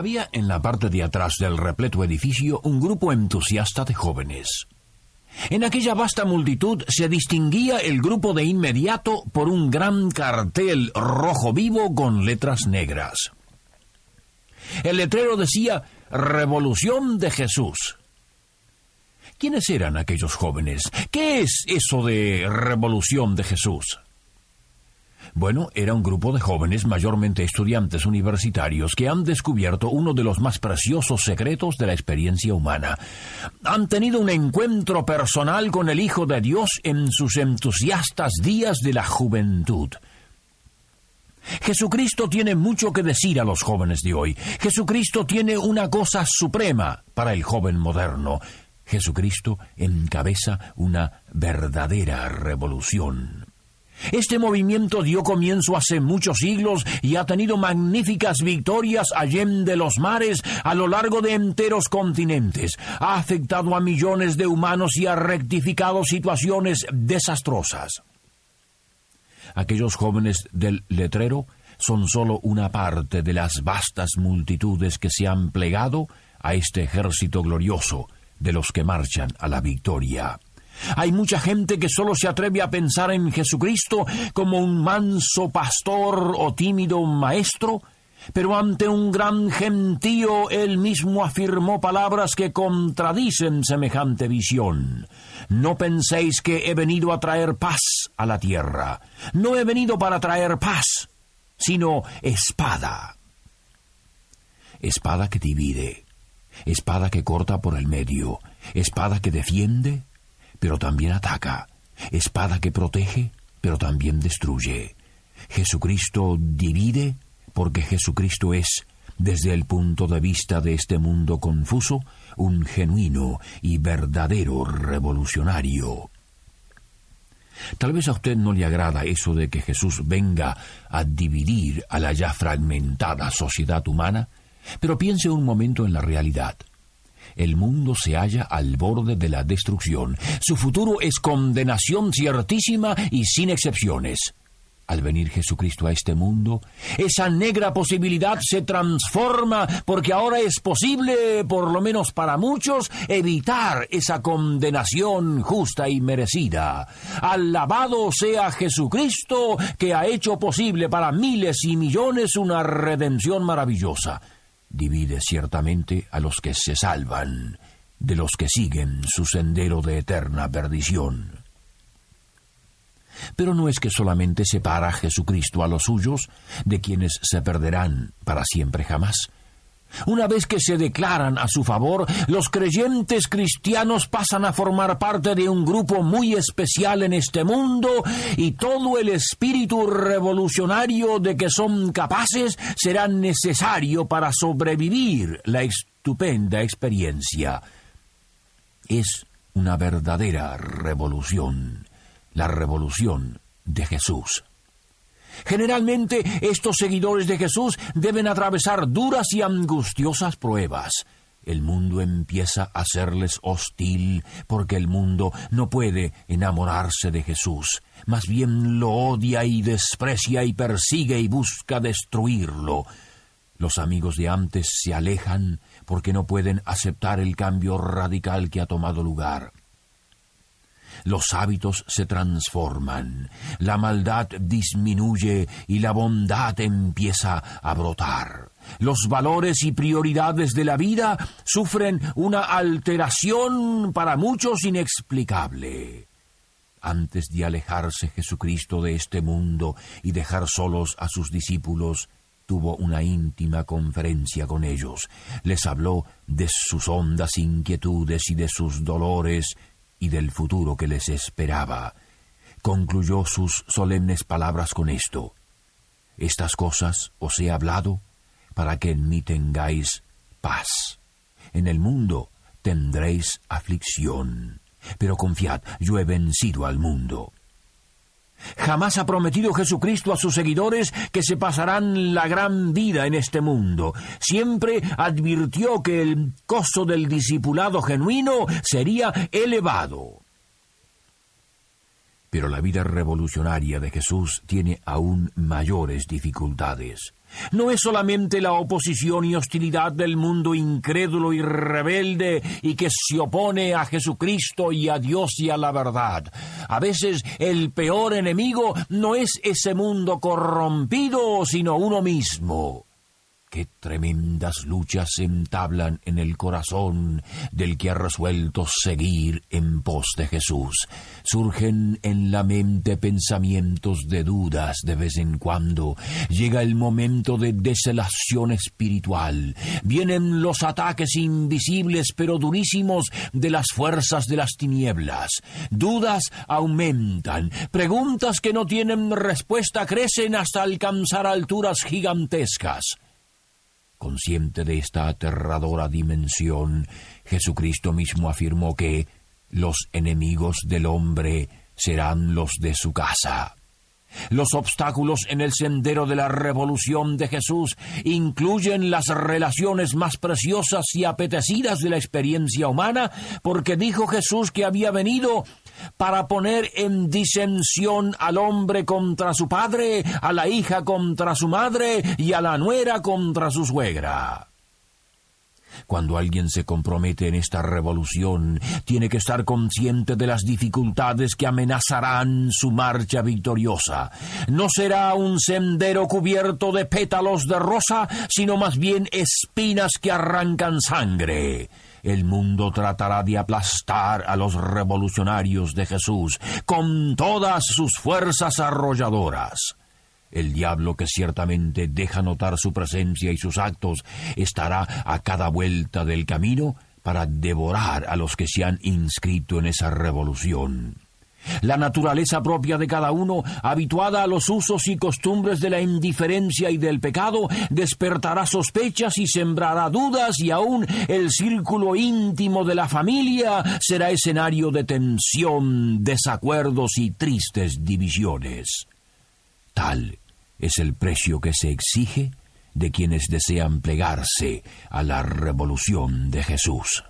Había en la parte de atrás del repleto edificio un grupo entusiasta de jóvenes. En aquella vasta multitud se distinguía el grupo de inmediato por un gran cartel rojo vivo con letras negras. El letrero decía Revolución de Jesús. ¿Quiénes eran aquellos jóvenes? ¿Qué es eso de Revolución de Jesús? Bueno, era un grupo de jóvenes, mayormente estudiantes universitarios, que han descubierto uno de los más preciosos secretos de la experiencia humana. Han tenido un encuentro personal con el Hijo de Dios en sus entusiastas días de la juventud. Jesucristo tiene mucho que decir a los jóvenes de hoy. Jesucristo tiene una cosa suprema para el joven moderno. Jesucristo encabeza una verdadera revolución. Este movimiento dio comienzo hace muchos siglos y ha tenido magníficas victorias allende los mares a lo largo de enteros continentes. Ha afectado a millones de humanos y ha rectificado situaciones desastrosas. Aquellos jóvenes del letrero son sólo una parte de las vastas multitudes que se han plegado a este ejército glorioso de los que marchan a la victoria. Hay mucha gente que solo se atreve a pensar en Jesucristo como un manso pastor o tímido maestro, pero ante un gran gentío él mismo afirmó palabras que contradicen semejante visión. No penséis que he venido a traer paz a la tierra. No he venido para traer paz, sino espada. Espada que divide, espada que corta por el medio, espada que defiende, pero también ataca, espada que protege, pero también destruye. Jesucristo divide porque Jesucristo es, desde el punto de vista de este mundo confuso, un genuino y verdadero revolucionario. Tal vez a usted no le agrada eso de que Jesús venga a dividir a la ya fragmentada sociedad humana, pero piense un momento en la realidad. El mundo se halla al borde de la destrucción. Su futuro es condenación ciertísima y sin excepciones. Al venir Jesucristo a este mundo, esa negra posibilidad se transforma porque ahora es posible, por lo menos para muchos, evitar esa condenación justa y merecida. Alabado sea Jesucristo que ha hecho posible para miles y millones una redención maravillosa divide ciertamente a los que se salvan de los que siguen su sendero de eterna perdición. Pero no es que solamente separa Jesucristo a los suyos de quienes se perderán para siempre jamás, una vez que se declaran a su favor, los creyentes cristianos pasan a formar parte de un grupo muy especial en este mundo y todo el espíritu revolucionario de que son capaces será necesario para sobrevivir la estupenda experiencia. Es una verdadera revolución, la revolución de Jesús. Generalmente estos seguidores de Jesús deben atravesar duras y angustiosas pruebas. El mundo empieza a serles hostil porque el mundo no puede enamorarse de Jesús, más bien lo odia y desprecia y persigue y busca destruirlo. Los amigos de antes se alejan porque no pueden aceptar el cambio radical que ha tomado lugar. Los hábitos se transforman, la maldad disminuye y la bondad empieza a brotar. Los valores y prioridades de la vida sufren una alteración para muchos inexplicable. Antes de alejarse Jesucristo de este mundo y dejar solos a sus discípulos, tuvo una íntima conferencia con ellos. Les habló de sus hondas inquietudes y de sus dolores y del futuro que les esperaba. Concluyó sus solemnes palabras con esto. Estas cosas os he hablado para que en mí tengáis paz. En el mundo tendréis aflicción, pero confiad, yo he vencido al mundo. Jamás ha prometido Jesucristo a sus seguidores que se pasarán la gran vida en este mundo. Siempre advirtió que el costo del discipulado genuino sería elevado. Pero la vida revolucionaria de Jesús tiene aún mayores dificultades. No es solamente la oposición y hostilidad del mundo incrédulo y rebelde y que se opone a Jesucristo y a Dios y a la verdad. A veces el peor enemigo no es ese mundo corrompido, sino uno mismo. Qué tremendas luchas se entablan en el corazón del que ha resuelto seguir en pos de Jesús. Surgen en la mente pensamientos de dudas de vez en cuando. Llega el momento de deselación espiritual. Vienen los ataques invisibles pero durísimos de las fuerzas de las tinieblas. Dudas aumentan. Preguntas que no tienen respuesta crecen hasta alcanzar alturas gigantescas. Consciente de esta aterradora dimensión, Jesucristo mismo afirmó que los enemigos del hombre serán los de su casa. Los obstáculos en el sendero de la revolución de Jesús incluyen las relaciones más preciosas y apetecidas de la experiencia humana, porque dijo Jesús que había venido para poner en disensión al hombre contra su padre, a la hija contra su madre y a la nuera contra su suegra. Cuando alguien se compromete en esta revolución, tiene que estar consciente de las dificultades que amenazarán su marcha victoriosa. No será un sendero cubierto de pétalos de rosa, sino más bien espinas que arrancan sangre. El mundo tratará de aplastar a los revolucionarios de Jesús con todas sus fuerzas arrolladoras. El diablo que ciertamente deja notar su presencia y sus actos estará a cada vuelta del camino para devorar a los que se han inscrito en esa revolución. La naturaleza propia de cada uno, habituada a los usos y costumbres de la indiferencia y del pecado, despertará sospechas y sembrará dudas y aún el círculo íntimo de la familia será escenario de tensión, desacuerdos y tristes divisiones. Tal es el precio que se exige de quienes desean plegarse a la revolución de Jesús.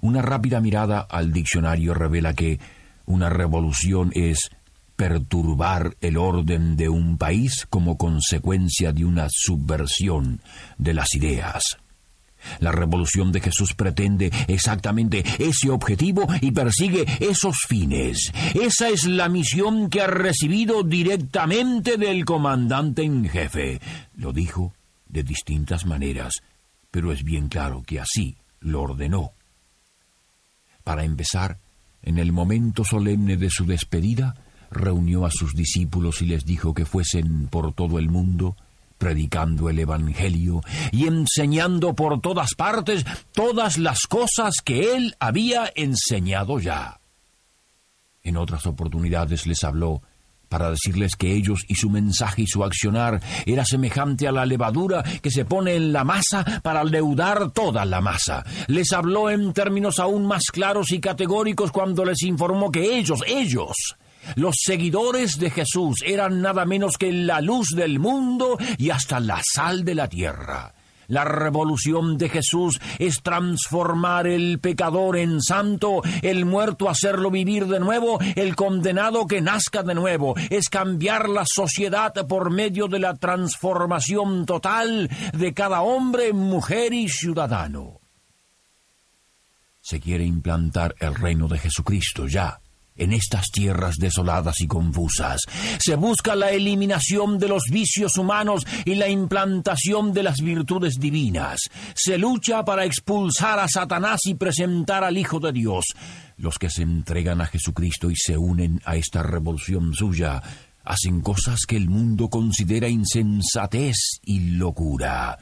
Una rápida mirada al diccionario revela que una revolución es perturbar el orden de un país como consecuencia de una subversión de las ideas. La revolución de Jesús pretende exactamente ese objetivo y persigue esos fines. Esa es la misión que ha recibido directamente del comandante en jefe. Lo dijo de distintas maneras, pero es bien claro que así lo ordenó. Para empezar, en el momento solemne de su despedida, reunió a sus discípulos y les dijo que fuesen por todo el mundo predicando el Evangelio y enseñando por todas partes todas las cosas que él había enseñado ya. En otras oportunidades les habló para decirles que ellos y su mensaje y su accionar era semejante a la levadura que se pone en la masa para leudar toda la masa. Les habló en términos aún más claros y categóricos cuando les informó que ellos, ellos, los seguidores de Jesús eran nada menos que la luz del mundo y hasta la sal de la tierra. La revolución de Jesús es transformar el pecador en santo, el muerto hacerlo vivir de nuevo, el condenado que nazca de nuevo. Es cambiar la sociedad por medio de la transformación total de cada hombre, mujer y ciudadano. Se quiere implantar el reino de Jesucristo ya en estas tierras desoladas y confusas. Se busca la eliminación de los vicios humanos y la implantación de las virtudes divinas. Se lucha para expulsar a Satanás y presentar al Hijo de Dios. Los que se entregan a Jesucristo y se unen a esta revolución suya hacen cosas que el mundo considera insensatez y locura.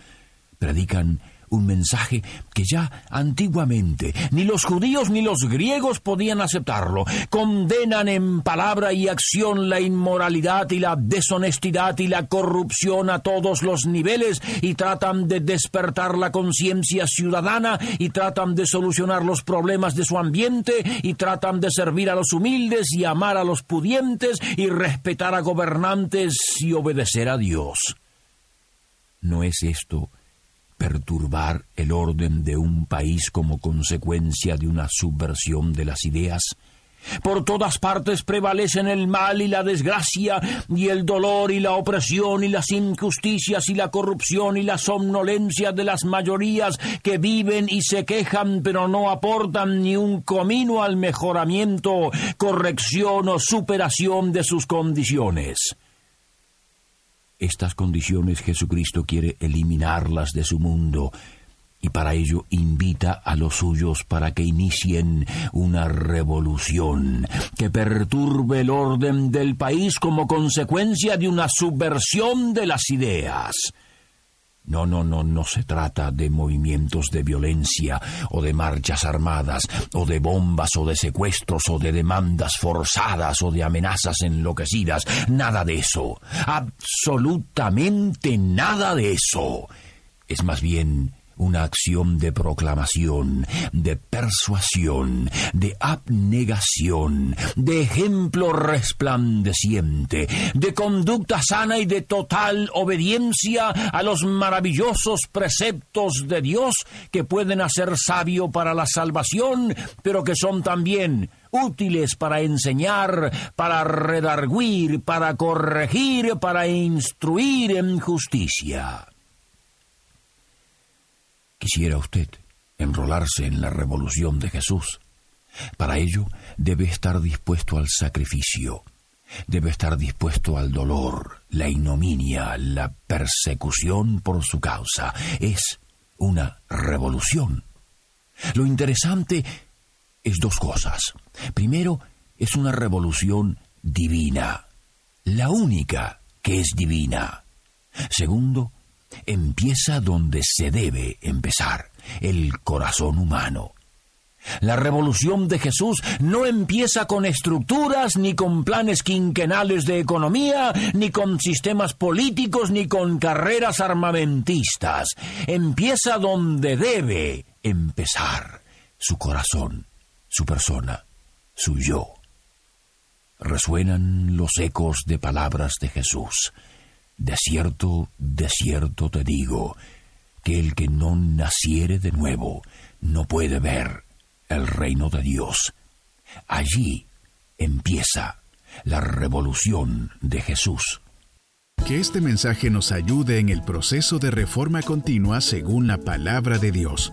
Predican un mensaje que ya antiguamente ni los judíos ni los griegos podían aceptarlo. Condenan en palabra y acción la inmoralidad y la deshonestidad y la corrupción a todos los niveles y tratan de despertar la conciencia ciudadana y tratan de solucionar los problemas de su ambiente y tratan de servir a los humildes y amar a los pudientes y respetar a gobernantes y obedecer a Dios. ¿No es esto perturbar el orden de un país como consecuencia de una subversión de las ideas? Por todas partes prevalecen el mal y la desgracia, y el dolor y la opresión y las injusticias y la corrupción y la somnolencia de las mayorías que viven y se quejan pero no aportan ni un comino al mejoramiento, corrección o superación de sus condiciones. Estas condiciones Jesucristo quiere eliminarlas de su mundo y para ello invita a los suyos para que inicien una revolución que perturbe el orden del país como consecuencia de una subversión de las ideas. No, no, no, no se trata de movimientos de violencia o de marchas armadas o de bombas o de secuestros o de demandas forzadas o de amenazas enloquecidas. Nada de eso. Absolutamente nada de eso. Es más bien una acción de proclamación, de persuasión, de abnegación, de ejemplo resplandeciente, de conducta sana y de total obediencia a los maravillosos preceptos de Dios que pueden hacer sabio para la salvación, pero que son también útiles para enseñar, para redarguir, para corregir, para instruir en justicia. Quisiera usted enrolarse en la revolución de Jesús. Para ello debe estar dispuesto al sacrificio, debe estar dispuesto al dolor, la ignominia, la persecución por su causa. Es una revolución. Lo interesante es dos cosas. Primero, es una revolución divina, la única que es divina. Segundo, empieza donde se debe empezar, el corazón humano. La revolución de Jesús no empieza con estructuras, ni con planes quinquenales de economía, ni con sistemas políticos, ni con carreras armamentistas. Empieza donde debe empezar, su corazón, su persona, su yo. Resuenan los ecos de palabras de Jesús. De cierto, de cierto te digo, que el que no naciere de nuevo no puede ver el reino de Dios. Allí empieza la revolución de Jesús. Que este mensaje nos ayude en el proceso de reforma continua según la palabra de Dios.